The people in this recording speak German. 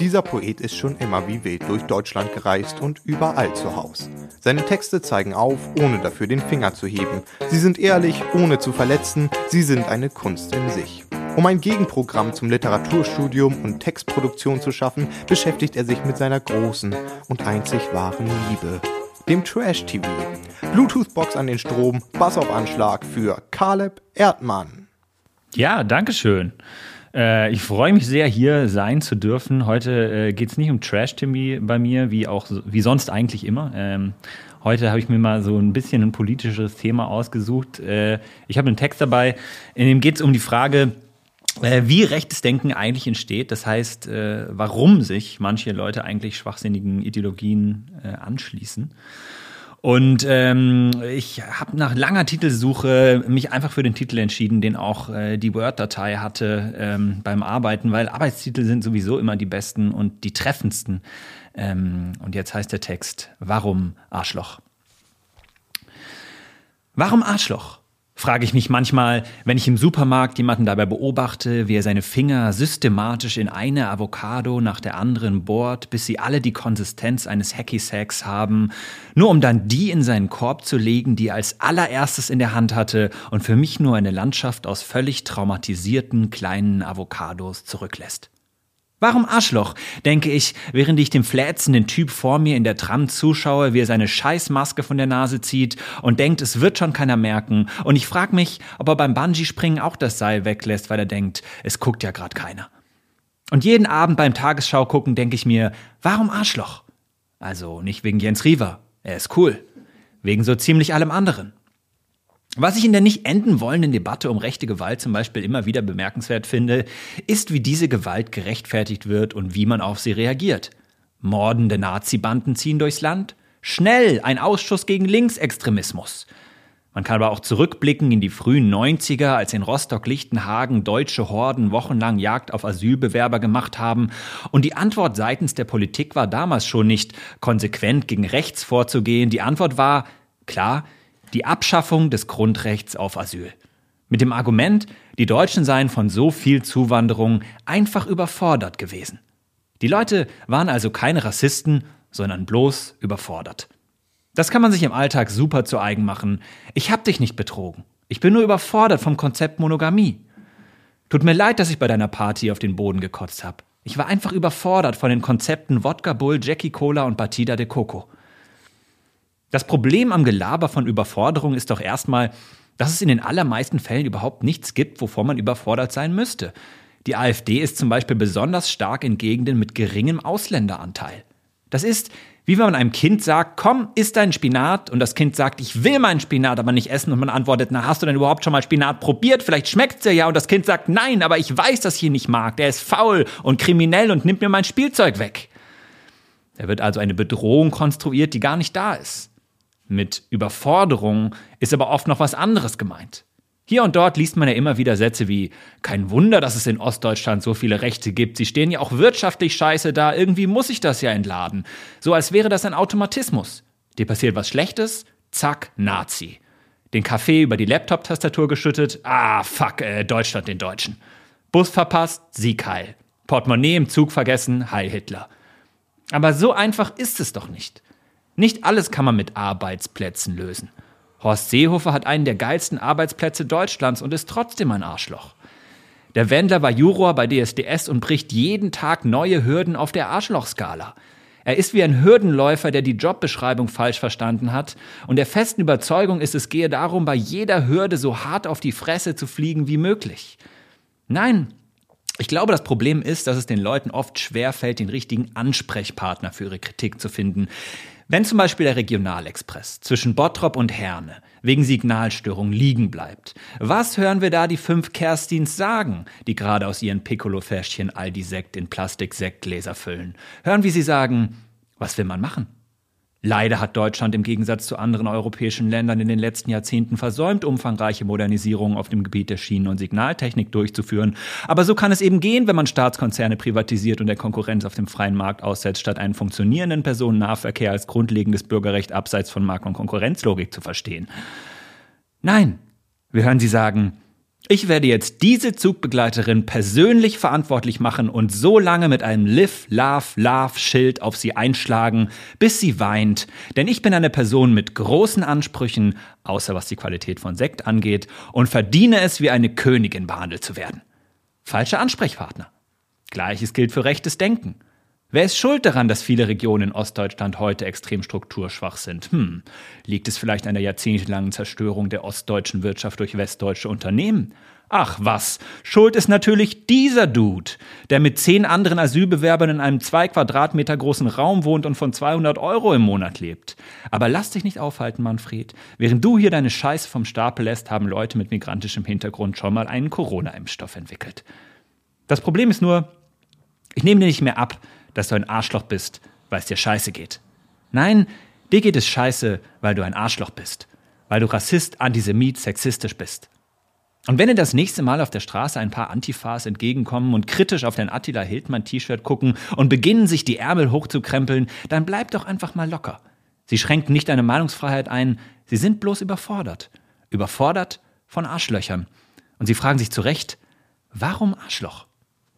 Dieser Poet ist schon immer wie wild durch Deutschland gereist und überall zu Haus. Seine Texte zeigen auf, ohne dafür den Finger zu heben. Sie sind ehrlich, ohne zu verletzen. Sie sind eine Kunst in sich. Um ein Gegenprogramm zum Literaturstudium und Textproduktion zu schaffen, beschäftigt er sich mit seiner großen und einzig wahren Liebe, dem Trash-TV. Bluetooth-Box an den Strom, Bass auf Anschlag für Caleb Erdmann. Ja, danke schön. Äh, ich freue mich sehr, hier sein zu dürfen. Heute äh, geht es nicht um Trash-TV bei mir, wie auch wie sonst eigentlich immer. Ähm, heute habe ich mir mal so ein bisschen ein politisches Thema ausgesucht. Äh, ich habe einen Text dabei, in dem geht es um die Frage, äh, wie rechtes Denken eigentlich entsteht. Das heißt, äh, warum sich manche Leute eigentlich schwachsinnigen Ideologien äh, anschließen. Und ähm, ich habe nach langer Titelsuche mich einfach für den Titel entschieden, den auch äh, die Word-Datei hatte ähm, beim Arbeiten, weil Arbeitstitel sind sowieso immer die besten und die treffendsten. Ähm, und jetzt heißt der Text, warum Arschloch? Warum Arschloch? Frage ich mich manchmal, wenn ich im Supermarkt jemanden dabei beobachte, wie er seine Finger systematisch in eine Avocado nach der anderen bohrt, bis sie alle die Konsistenz eines Hacky Sacks haben, nur um dann die in seinen Korb zu legen, die er als allererstes in der Hand hatte und für mich nur eine Landschaft aus völlig traumatisierten kleinen Avocados zurücklässt. Warum Arschloch, denke ich, während ich dem flätzenden Typ vor mir in der Tram zuschaue, wie er seine Scheißmaske von der Nase zieht und denkt, es wird schon keiner merken. Und ich frage mich, ob er beim Bungee-Springen auch das Seil weglässt, weil er denkt, es guckt ja gerade keiner. Und jeden Abend beim Tagesschau gucken denke ich mir, warum Arschloch? Also nicht wegen Jens Riewer, er ist cool. Wegen so ziemlich allem anderen. Was ich in der nicht enden wollenden Debatte um rechte Gewalt zum Beispiel immer wieder bemerkenswert finde, ist, wie diese Gewalt gerechtfertigt wird und wie man auf sie reagiert. Mordende Nazi-Banden ziehen durchs Land? Schnell ein Ausschuss gegen Linksextremismus. Man kann aber auch zurückblicken in die frühen 90er, als in Rostock-Lichtenhagen deutsche Horden wochenlang Jagd auf Asylbewerber gemacht haben. Und die Antwort seitens der Politik war damals schon nicht konsequent gegen rechts vorzugehen. Die Antwort war, klar, die Abschaffung des Grundrechts auf Asyl. Mit dem Argument, die Deutschen seien von so viel Zuwanderung einfach überfordert gewesen. Die Leute waren also keine Rassisten, sondern bloß überfordert. Das kann man sich im Alltag super zu eigen machen. Ich hab dich nicht betrogen. Ich bin nur überfordert vom Konzept Monogamie. Tut mir leid, dass ich bei deiner Party auf den Boden gekotzt hab. Ich war einfach überfordert von den Konzepten Wodka Bull, Jackie Cola und Batida de Coco. Das Problem am Gelaber von Überforderung ist doch erstmal, dass es in den allermeisten Fällen überhaupt nichts gibt, wovor man überfordert sein müsste. Die AfD ist zum Beispiel besonders stark in Gegenden mit geringem Ausländeranteil. Das ist, wie wenn man einem Kind sagt, komm, isst dein Spinat und das Kind sagt, ich will meinen Spinat aber nicht essen und man antwortet, na, hast du denn überhaupt schon mal Spinat probiert? Vielleicht schmeckt's dir ja und das Kind sagt, nein, aber ich weiß, dass ich ihn nicht mag. Der ist faul und kriminell und nimmt mir mein Spielzeug weg. Da wird also eine Bedrohung konstruiert, die gar nicht da ist. Mit Überforderung ist aber oft noch was anderes gemeint. Hier und dort liest man ja immer wieder Sätze wie Kein Wunder, dass es in Ostdeutschland so viele Rechte gibt. Sie stehen ja auch wirtschaftlich scheiße da. Irgendwie muss ich das ja entladen. So als wäre das ein Automatismus. Dir passiert was Schlechtes? Zack, Nazi. Den Kaffee über die Laptop-Tastatur geschüttet? Ah, fuck, äh, Deutschland den Deutschen. Bus verpasst? Sieg heil. Portemonnaie im Zug vergessen? Heil Hitler. Aber so einfach ist es doch nicht. Nicht alles kann man mit Arbeitsplätzen lösen. Horst Seehofer hat einen der geilsten Arbeitsplätze Deutschlands und ist trotzdem ein Arschloch. Der Wendler war Juror bei DSDS und bricht jeden Tag neue Hürden auf der Arschlochskala. Er ist wie ein Hürdenläufer, der die Jobbeschreibung falsch verstanden hat und der festen Überzeugung ist, es gehe darum, bei jeder Hürde so hart auf die Fresse zu fliegen wie möglich. Nein, ich glaube, das Problem ist, dass es den Leuten oft schwerfällt, den richtigen Ansprechpartner für ihre Kritik zu finden. Wenn zum Beispiel der Regionalexpress zwischen Bottrop und Herne wegen Signalstörung liegen bleibt, was hören wir da die fünf Kerstins sagen, die gerade aus ihren Piccolo-Fäschchen all die Sekt in Plastik-Sektgläser füllen? Hören, wie sie sagen, was will man machen? Leider hat Deutschland im Gegensatz zu anderen europäischen Ländern in den letzten Jahrzehnten versäumt, umfangreiche Modernisierungen auf dem Gebiet der Schienen- und Signaltechnik durchzuführen. Aber so kann es eben gehen, wenn man Staatskonzerne privatisiert und der Konkurrenz auf dem freien Markt aussetzt, statt einen funktionierenden Personennahverkehr als grundlegendes Bürgerrecht abseits von Markt- und Konkurrenzlogik zu verstehen. Nein, wir hören sie sagen, Ich werde jetzt diese Zugbegleiterin persönlich verantwortlich machen und so lange mit einem Live, Love, Love Schild auf sie einschlagen, bis sie weint. Denn ich bin eine Person mit großen Ansprüchen, außer was die Qualität von Sekt angeht, und verdiene es, wie eine Königin behandelt zu werden. Falscher Ansprechpartner. Gleiches gilt für rechtes Denken. Wer ist schuld daran, dass viele Regionen in Ostdeutschland heute extrem strukturschwach sind? Hm, liegt es vielleicht an der jahrzehntelangen Zerstörung der ostdeutschen Wirtschaft durch westdeutsche Unternehmen? Ach was, schuld ist natürlich dieser Dude, der mit zehn anderen Asylbewerbern in einem zwei Quadratmeter großen Raum wohnt und von 200 Euro im Monat lebt. Aber lass dich nicht aufhalten, Manfred. Während du hier deine Scheiße vom Stapel lässt, haben Leute mit migrantischem Hintergrund schon mal einen Corona-Impfstoff entwickelt. Das Problem ist nur, ich nehme dir nicht mehr ab, dass du ein Arschloch bist, weil es dir scheiße geht. Nein, dir geht es scheiße, weil du ein Arschloch bist. Weil du Rassist, Antisemit, sexistisch bist. Und wenn dir das nächste Mal auf der Straße ein paar Antifas entgegenkommen und kritisch auf dein Attila Hildmann T-Shirt gucken und beginnen sich die Ärmel hochzukrempeln, dann bleib doch einfach mal locker. Sie schränken nicht deine Meinungsfreiheit ein, sie sind bloß überfordert. Überfordert von Arschlöchern. Und sie fragen sich zu Recht, warum Arschloch?